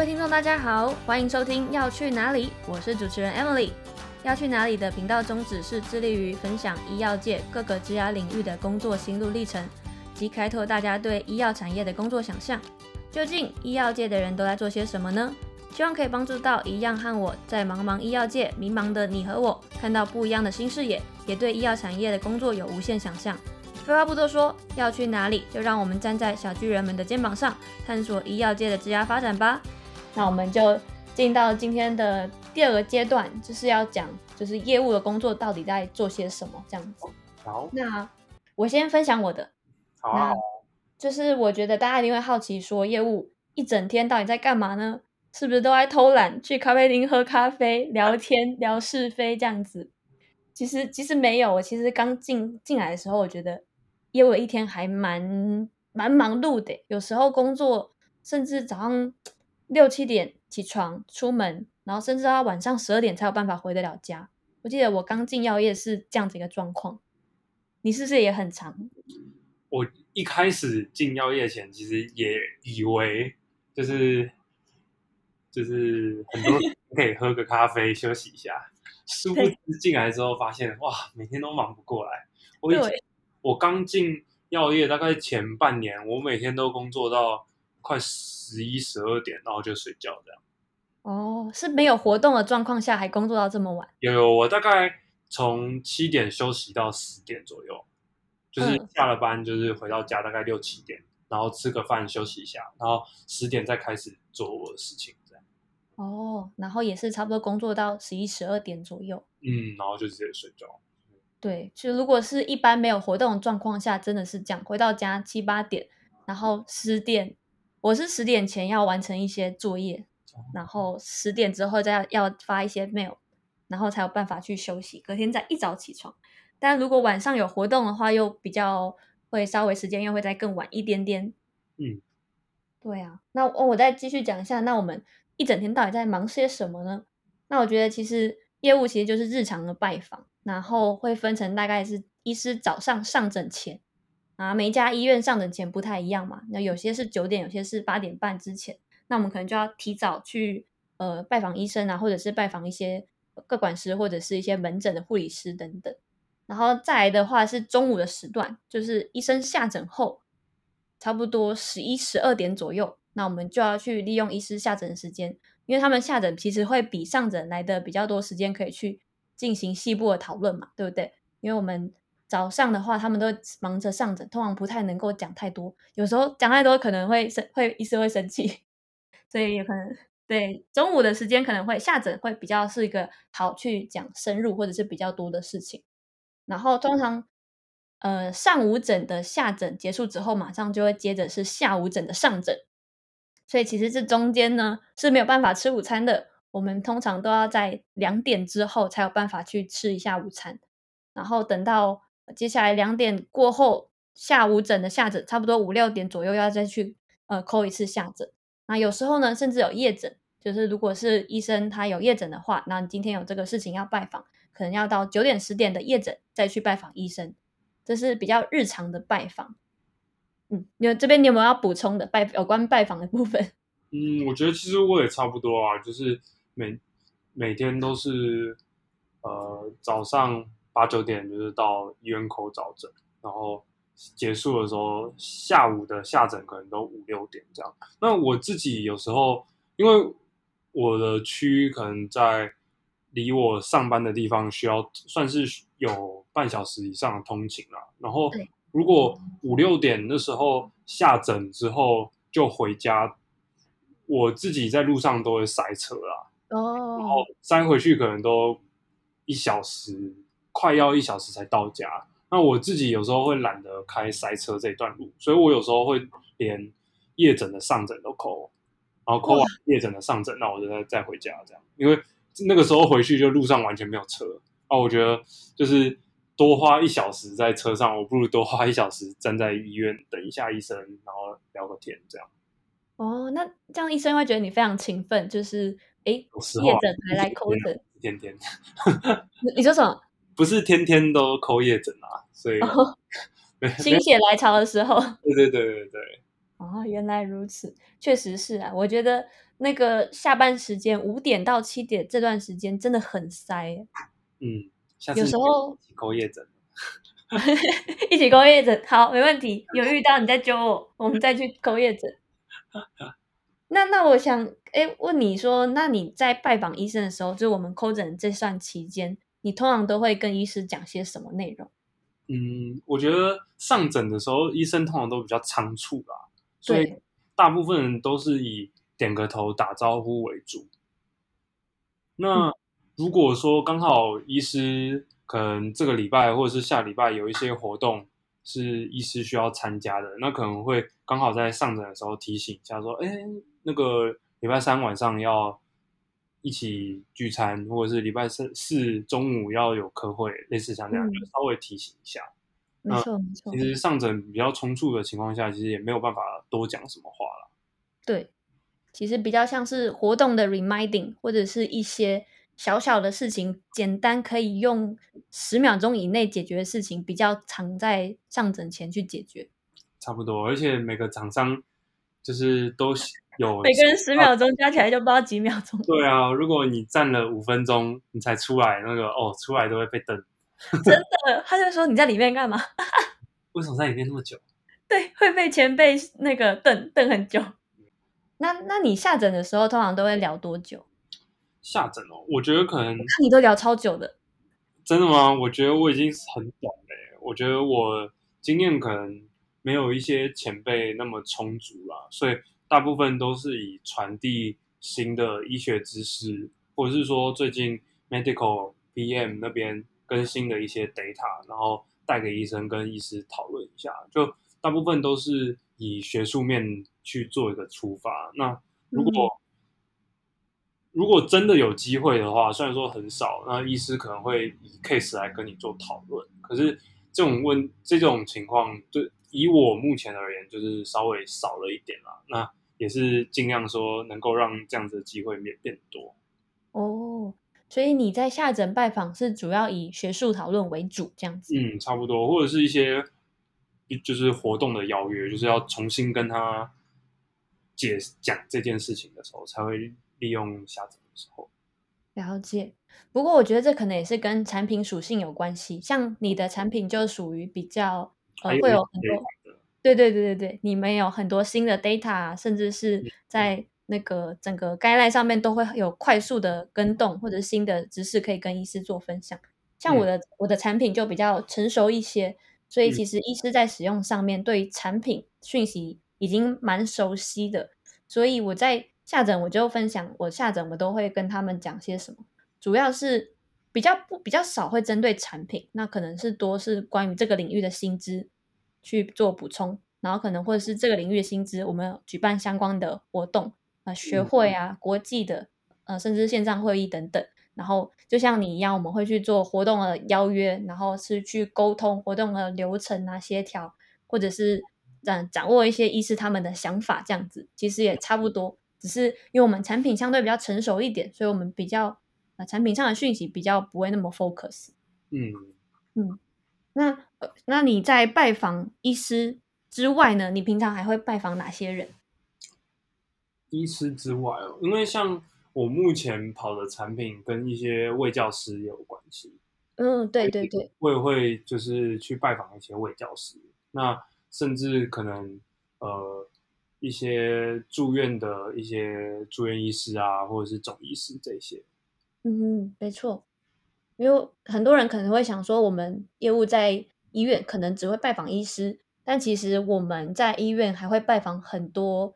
各位听众，大家好，欢迎收听《要去哪里》，我是主持人 Emily。要去哪里的频道宗旨是致力于分享医药界各个职涯领域的工作心路历程，及开拓大家对医药产业的工作想象。究竟医药界的人都在做些什么呢？希望可以帮助到一样和我在茫茫医药界迷茫的你和我，看到不一样的新视野，也对医药产业的工作有无限想象。废话不多说，要去哪里，就让我们站在小巨人们的肩膀上，探索医药界的职涯发展吧。那我们就进到今天的第二个阶段，就是要讲，就是业务的工作到底在做些什么这样子。好，那我先分享我的，好啊，就是我觉得大家一定会好奇，说业务一整天到底在干嘛呢？是不是都在偷懒，去咖啡厅喝咖啡、聊天、聊是非这样子？其实其实没有，我其实刚进进来的时候，我觉得业务一天还蛮蛮忙碌的，有时候工作甚至早上。六七点起床出门，然后甚至到晚上十二点才有办法回得了家。我记得我刚进药业是这样子一个状况，你是不是也很长？我一开始进药业前，其实也以为就是就是很多可以喝个咖啡休息一下，殊不知进来之后发现哇，每天都忙不过来。我以前我刚进药业大概前半年，我每天都工作到。快十一十二点，然后就睡觉这样。哦，是没有活动的状况下还工作到这么晚？有有，我大概从七点休息到十点左右，就是下了班就是回到家大概六七点，然后吃个饭休息一下，然后十点再开始做我的事情这样。哦，然后也是差不多工作到十一十二点左右。嗯，然后就直接睡觉。对，就如果是一般没有活动的状况下，真的是这样，回到家七八点，然后十点。我是十点前要完成一些作业，然后十点之后再要发一些 mail，然后才有办法去休息，隔天再一早起床。但如果晚上有活动的话，又比较会稍微时间又会再更晚一点点。嗯，对啊。那我我再继续讲一下，那我们一整天到底在忙些什么呢？那我觉得其实业务其实就是日常的拜访，然后会分成大概是医师早上上诊前。啊，每一家医院上诊前不太一样嘛，那有些是九点，有些是八点半之前，那我们可能就要提早去呃拜访医生啊，或者是拜访一些各管师或者是一些门诊的护理师等等。然后再来的话是中午的时段，就是医生下诊后，差不多十一十二点左右，那我们就要去利用医师下诊的时间，因为他们下诊其实会比上诊来的比较多时间可以去进行细部的讨论嘛，对不对？因为我们。早上的话，他们都忙着上诊，通常不太能够讲太多。有时候讲太多可能会生，会医生会生气，所以有可能对中午的时间可能会下诊，会比较是一个好去讲深入或者是比较多的事情。然后通常呃上午诊的下诊结束之后，马上就会接着是下午诊的上诊，所以其实这中间呢是没有办法吃午餐的。我们通常都要在两点之后才有办法去吃一下午餐，然后等到。接下来两点过后，下午诊的下诊，差不多五六点左右要再去呃扣一次下诊。那有时候呢，甚至有夜诊，就是如果是医生他有夜诊的话，那你今天有这个事情要拜访，可能要到九点十点的夜诊再去拜访医生，这是比较日常的拜访。嗯，你这边你有没有要补充的拜有关拜访的部分？嗯，我觉得其实我也差不多啊，就是每每天都是呃早上。八九点就是到医院口找诊，然后结束的时候，下午的下诊可能都五六点这样。那我自己有时候，因为我的区可能在离我上班的地方需要算是有半小时以上的通勤啦。然后如果五六点那时候下诊之后就回家，我自己在路上都会塞车啦。哦，然后塞回去可能都一小时。快要一小时才到家，那我自己有时候会懒得开塞车这一段路，所以我有时候会连夜诊的上诊都扣，然后扣完夜诊的上诊，那我就再再回家这样，因为那个时候回去就路上完全没有车，啊，我觉得就是多花一小时在车上，我不如多花一小时站在医院等一下医生，然后聊个天这样。哦，那这样医生会觉得你非常勤奋，就是哎，夜诊还来扣诊，天天。你说什么？不是天天都抠夜诊啊，所以 心血来潮的时候，对对对对对。哦，原来如此，确实是啊。我觉得那个下班时间五点到七点这段时间真的很塞。嗯，有时候一起勾夜诊。一起勾夜诊，好，没问题。有遇到你再揪我，我们再去勾夜诊。那那我想，哎，问你说，那你在拜访医生的时候，就我们抠诊这段期间，你通常都会跟医师讲些什么内容？嗯，我觉得上诊的时候，医生通常都比较仓促啦，所以，大部分人都是以点个头、打招呼为主。那如果说刚好医师可能这个礼拜或者是下礼拜有一些活动是医师需要参加的，那可能会刚好在上诊的时候提醒一下，说，哎，那个礼拜三晚上要一起聚餐，或者是礼拜四四中午要有科会，类似像这样，嗯就稍微提醒一下。没错没错其，实上诊比较冲突的情况下，其实也没有办法多讲什么话了。对，其实比较像是活动的 reminding，或者是一些小小的事情，简单可以用十秒钟以内解决的事情，比较常在上诊前去解决。差不多，而且每个厂商就是都有 每个人十秒钟加起来就不知道几秒钟。对啊，如果你站了五分钟你才出来，那个哦，出来都会被瞪。真的，他就说你在里面干嘛？为什么在里面那么久？对，会被前辈那个瞪瞪很久。那那你下诊的时候，通常都会聊多久？下诊哦，我觉得可能看你都聊超久的。真的吗？我觉得我已经很短了耶，我觉得我经验可能没有一些前辈那么充足啦，所以大部分都是以传递新的医学知识，或者是说最近 medical PM 那边更新的一些 data，然后带给医生跟医师讨论一下，就大部分都是以学术面去做一个出发。那如果、如果真的有机会的话，虽然说很少，那医师可能会以 case 来跟你做讨论。可是这种问这种情况，对以我目前而言，就是稍微少了一点啦。那也是尽量说能够让这样子的机会变变多。哦，所以你在下诊拜访是主要以学术讨论为主，这样子。嗯，差不多，或者是一些就是活动的邀约，就是要重新跟他解讲这件事情的时候，才会利用下诊的时候。了解。不过我觉得这可能也是跟产品属性有关系，像你的产品就属于比较呃会有很多对对对对对，你们有很多新的 data，啊甚至是在那个整个 guideline 上面都会有快速的跟动，或者新的知识可以跟医师做分享。像我的、我的产品就比较成熟一些，所以嗯。其实医师在使用上面对于产品讯息已经蛮熟悉的，所以我在下诊我就分享，我下诊我都会跟他们讲些什么，主要是比较不比较少会针对产品，那可能是多是关于这个领域的薪资去做补充，然后可能或者是这个领域的薪资，我们有举办相关的活动，呃，学会啊，国际的，呃，甚至线上会议等等。然后就像你一样，我们会去做活动的邀约，然后是去沟通活动的流程啊、协调，或者是掌掌握一些医师他们的想法，这样子其实也差不多。只是因为我们产品相对比较成熟一点，所以我们比较呃产品上的讯息比较不会那么 focus。嗯嗯，那呃，那你在拜访医师之外呢？你平常还会拜访哪些人？医师之外哦，因为像我目前跑的产品跟一些卫教师也有关系，嗯，对对对，我也会就是去拜访一些卫教师，那甚至可能呃一些住院的一些住院医师啊，或者是总医师这些。嗯，没错。因为很多人可能会想说，我们业务在医院可能只会拜访医师，但其实我们在医院还会拜访很多，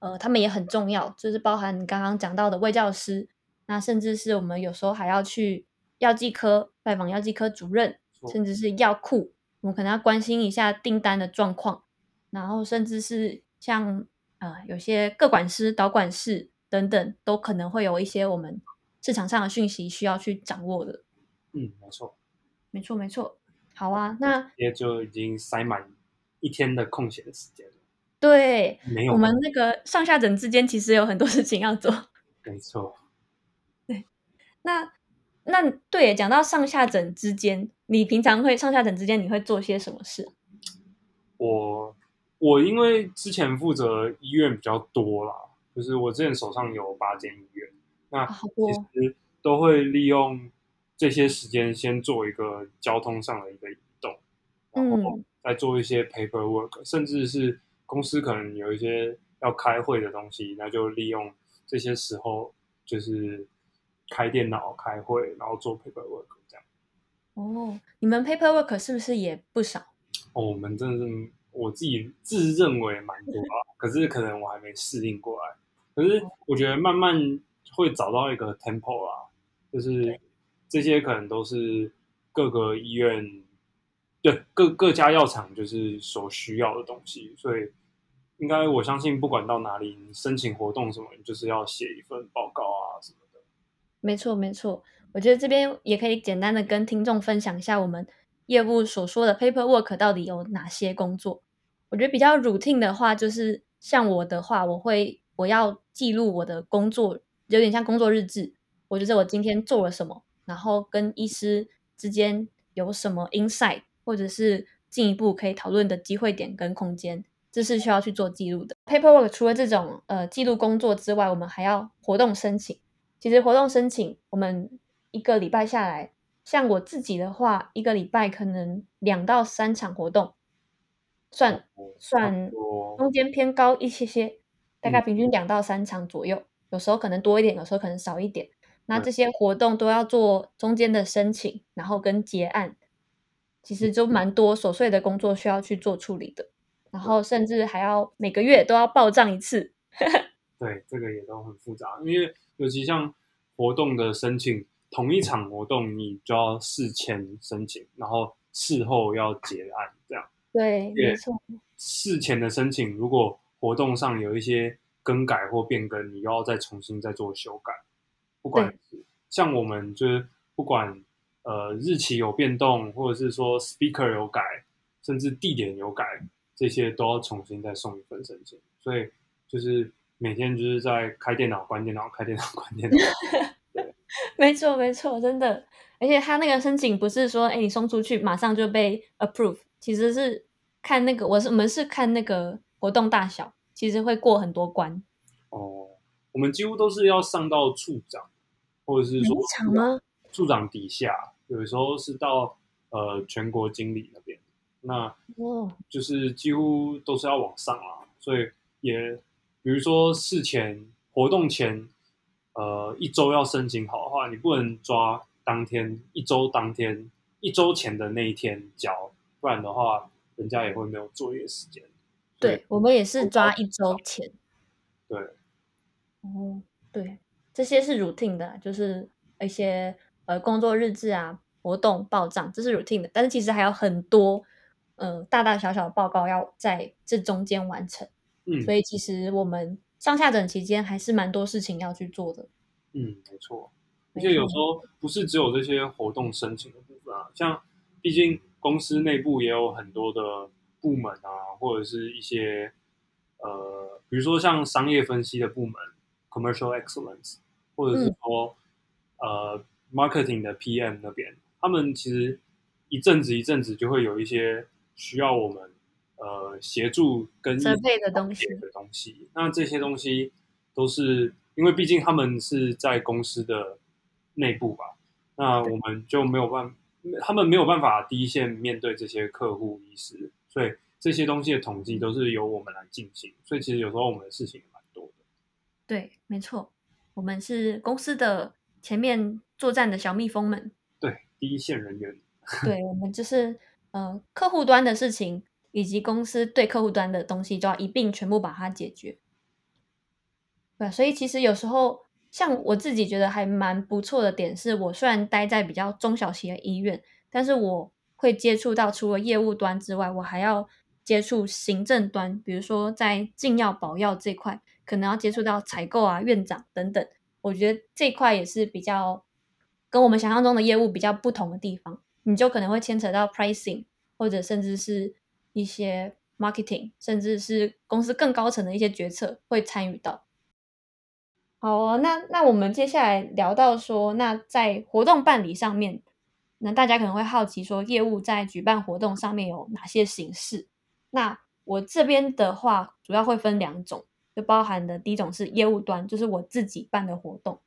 呃，他们也很重要，就是包含你刚刚讲到的卫教师，那甚至是我们有时候还要去药剂科拜访药剂科主任，甚至是药库，我们可能要关心一下订单的状况，然后甚至是像呃有些各管师、导管室等等，都可能会有一些我们市场上的讯息需要去掌握的。嗯，没错，没错，没错。好啊，那也就已经塞满一天的空闲的时间了。对没有我们那个上下诊之间，其实有很多事情要做。没错，对那那对，讲到上下诊之间，你平常会上下诊之间你会做些什么事？我我因为之前负责医院比较多啦，就是我之前手上有八间医院，那其实都会利用这些时间先做一个交通上的一个移动，然后再做一些 paperwork，甚至是公司可能有一些要开会的东西，那就利用这些时候就是开电脑开会，然后做 paperwork 这样。哦，你们 paperwork 是不是也不少？哦，我们真的是。我自己自认为蛮多啊，可是可能我还没适应过来。可是我觉得慢慢会找到一个 tempo 啦，就是这些可能都是各个医院，对各各家药厂就是所需要的东西。所以应该我相信，不管到哪里申请活动什么，就是要写一份报告啊什么的。没错没错，我觉得这边也可以简单的跟听众分享一下我们。业务所说的 paperwork 到底有哪些工作？我觉得比较 routine 的话，就是像我的话，我会我要记录我的工作，有点像工作日志。我觉得我今天做了什么，然后跟医师之间有什么 insight，或者是进一步可以讨论的机会点跟空间，这是需要去做记录的。paperwork 除了这种呃记录工作之外，我们还要活动申请。其实活动申请，我们一个礼拜下来。像我自己的话，一个礼拜可能两到三场活动，算算中间偏高一些些，大概平均两到三场左右，有时候可能多一点，有时候可能少一点。那这些活动都要做中间的申请，然后跟结案，其实就蛮多琐碎的工作需要去做处理的，然后甚至还要每个月都要报账一次。对，这个也都很复杂，因为尤其像活动的申请。同一场活动，你就要事前申请，然后事后要结案，这样。对，没错。事前的申请，如果活动上有一些更改或变更，你又要再重新再做修改。不管像我们就是不管呃日期有变动，或者是说 speaker 有改，甚至地点有改，这些都要重新再送一份申请。所以就是每天就是在开电脑、关电脑、开电脑、关电脑。没错，没错，真的。而且他那个申请不是说，哎，你送出去马上就被 approve，其实是看那个，我是我们是看那个活动大小，其实会过很多关。哦，我们几乎都是要上到处长，或者是说处长底下，有的时候是到呃全国经理那边，那就是几乎都是要往上啊。所以也比如说事前活动前。呃，一周要申请好的话，你不能抓当天一周当天一周前的那一天交，不然的话，人家也会没有作业时间。对，我们也是抓一周前。对。哦，对，这些是 routine 的，就是一些呃工作日志啊、活动报账，这是 routine 的。但是其实还有很多呃大大小小的报告要在这中间完成。嗯。所以其实我们。上下诊期间还是蛮多事情要去做的。嗯，没错。而且有时候不是只有这些活动申请的部分啊，像毕竟公司内部也有很多的部门啊，或者是一些呃，比如说像商业分析的部门 （commercial excellence），或者是说呃 marketing 的 PM 那边，他们其实一阵子一阵子就会有一些需要我们。呃，协助跟准备的东西的东西，那这些东西都是因为毕竟他们是在公司的内部吧，那我们就没有办，他们没有办法第一线面对这些客户医师，所以这些东西的统计都是由我们来进行，所以其实有时候我们的事情。对，没错，我们是公司的前面作战的小蜜蜂们，对，第一线人员，对我们就是呃客户端的事情。以及公司对客户端的东西，就要一并全部把它解决。对，所以其实有时候，像我自己觉得还蛮不错的点，是我虽然待在比较中小型的医院，但是我会接触到除了业务端之外，我还要接触行政端，比如说在进药保药这块，可能要接触到采购啊、院长等等。我觉得这块也是比较跟我们想象中的业务比较不同的地方，你就可能会牵扯到 pricing，或者甚至是。一些 marketing，甚至是公司更高层的一些决策会参与到。好哦，那那我们接下来聊到说，那在活动办理上面，那大家可能会好奇说，业务在举办活动上面有哪些形式？那我这边的话，主要会分两种，就包含的第一种是业务端，就是我自己办的活动。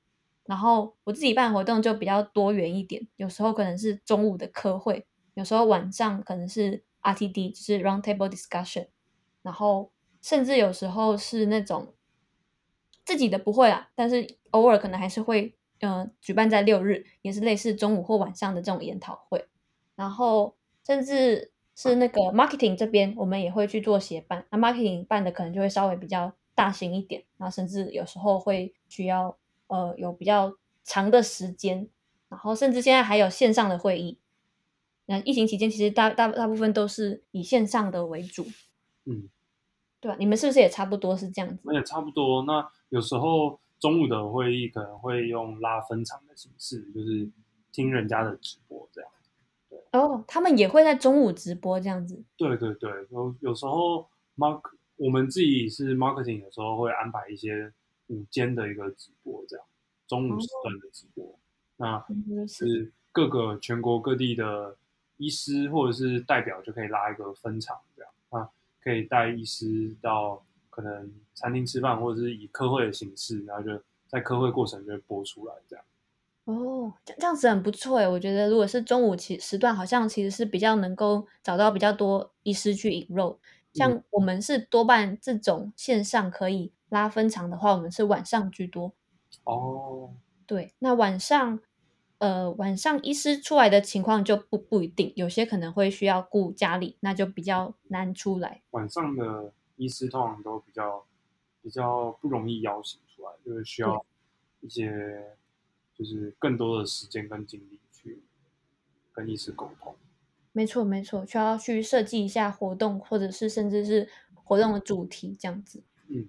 然后我自己办活动就比较多元一点，有时候可能是中午的科会，有时候晚上可能是 RTD，就是 Round Table Discussion，然后甚至有时候是那种自己的不会啊，但是偶尔可能还是会呃举办在六日，也是类似中午或晚上的这种研讨会，然后甚至是那个 Marketing 这边，我们也会去做协办，那 Marketing 办的可能就会稍微比较大型一点，然后甚至有时候会需要。呃，有比较长的时间，然后甚至现在还有线上的会议。那疫情期间，其实大大大部分都是以线上的为主。嗯，对吧？你们是不是也差不多是这样子？也差不多。那有时候中午的会议可能会用拉分场的形式，就是听人家的直播这样。对哦，他们也会在中午直播这样子。对对对，有有时候 mark 我们自己是 marketing，有时候会安排一些。午间的一个直播，这样中午时段的直播，那是各个全国各地的医师或者是代表就可以拉一个分场，这样啊，可以带医师到可能餐厅吃饭，或者是以科会的形式，然后就在科会过程就会播出来，这样。哦，这这样子很不错诶，我觉得如果是中午其时段，好像其实是比较能够找到比较多医师去引肉，像我们是多半这种线上可以。拉分场的话，我们是晚上居多。哦，对，那晚上，呃，晚上医师出来的情况就不不一定，有些可能会需要顾家里，那就比较难出来。晚上的医师通常都比较比较不容易邀请出来，就是需要一些就是更多的时间跟精力去跟医师沟通。没错，没错，需要去设计一下活动，或者是甚至是活动的主题这样子。嗯。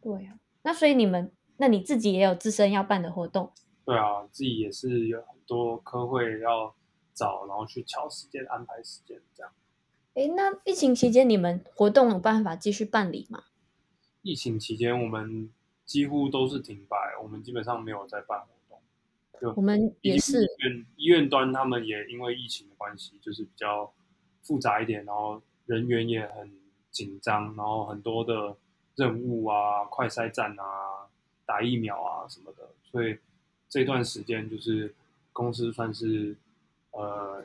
对啊，那所以你们，那你自己也有自身要办的活动？对啊，自己也是有很多科会要找，然后去敲时间、安排时间这样。哎，那疫情期间你们活动有办法继续办理吗？疫情期间我们几乎都是停摆，我们基本上没有在办我们也是医院医院端，他们也因为疫情的关系，就是比较复杂一点，然后人员也很紧张，然后很多的。任务啊，快筛站啊，打疫苗啊什么的，所以这段时间就是公司算是呃，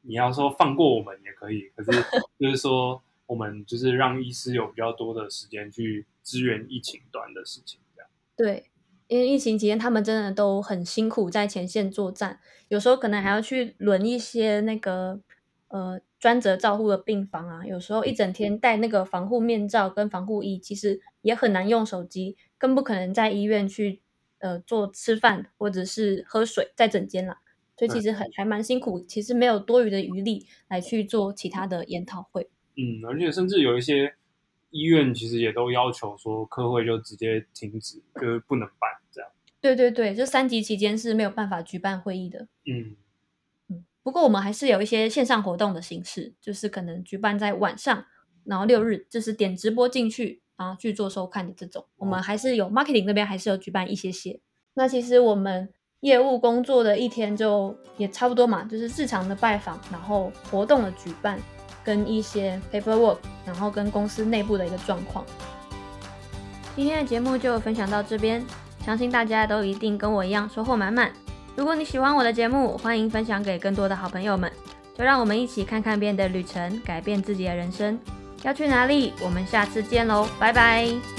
你要说放过我们也可以，可是 就是说我们就是让医师有比较多的时间去支援疫情端的事情，这样。对，因为疫情期间他们真的都很辛苦在前线作战，有时候可能还要去轮一些那个呃。专责照护的病房啊，有时候一整天戴那个防护面罩跟防护衣，其实也很难用手机，更不可能在医院去呃做吃饭或者是喝水在整间啦。所以其实很还蛮辛苦，其实没有多余的余力来去做其他的研讨会。嗯，而且甚至有一些医院其实也都要求说科会就直接停止，就是不能办这样。对对对，就三级期间是没有办法举办会议的。嗯。不过我们还是有一些线上活动的形式，就是可能举办在晚上，然后六日就是点直播进去，然后去做收看的这种。我们还是有 marketing 那边还是有举办一些些。那其实我们业务工作的一天就也差不多嘛，就是日常的拜访，然后活动的举办，跟一些 paperwork，然后跟公司内部的一个状况。今天的节目就分享到这边，相信大家都一定跟我一样收获满满。如果你喜欢我的节目，欢迎分享给更多的好朋友们。就让我们一起看看别人的旅程，改变自己的人生。要去哪里？我们下次见喽，拜拜。